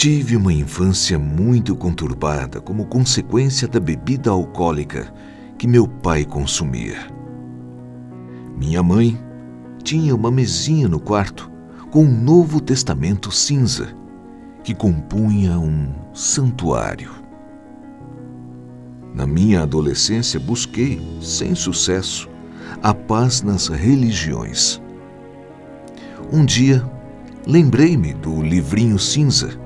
Tive uma infância muito conturbada como consequência da bebida alcoólica que meu pai consumia. Minha mãe tinha uma mesinha no quarto com um Novo Testamento cinza que compunha um santuário. Na minha adolescência busquei, sem sucesso, a paz nas religiões. Um dia, lembrei-me do livrinho cinza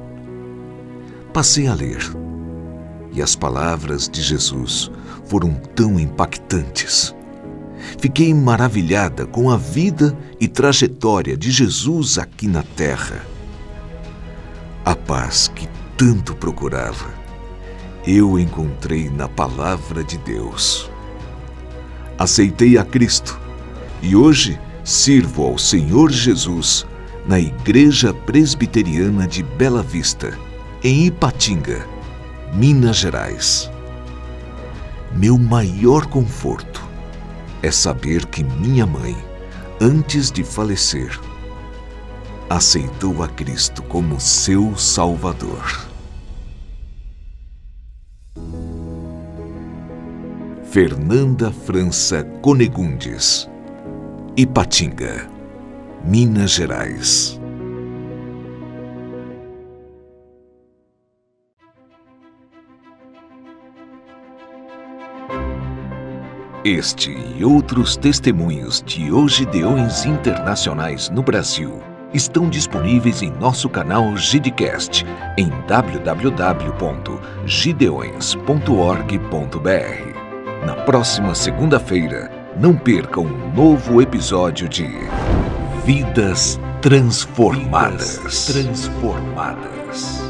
passei a ler. E as palavras de Jesus foram tão impactantes. Fiquei maravilhada com a vida e trajetória de Jesus aqui na terra. A paz que tanto procurava, eu encontrei na Palavra de Deus. Aceitei a Cristo e hoje sirvo ao Senhor Jesus na Igreja Presbiteriana de Bela Vista em Ipatinga, Minas Gerais. Meu maior conforto é saber que minha mãe, antes de falecer, aceitou a Cristo como seu Salvador. Fernanda França Conegundes, Ipatinga, Minas Gerais. Este e outros testemunhos de Ogideões Internacionais no Brasil estão disponíveis em nosso canal Gidecast em www.gideões.org.br. Na próxima segunda-feira, não perca um novo episódio de Vidas Transformadas. Vidas transformadas.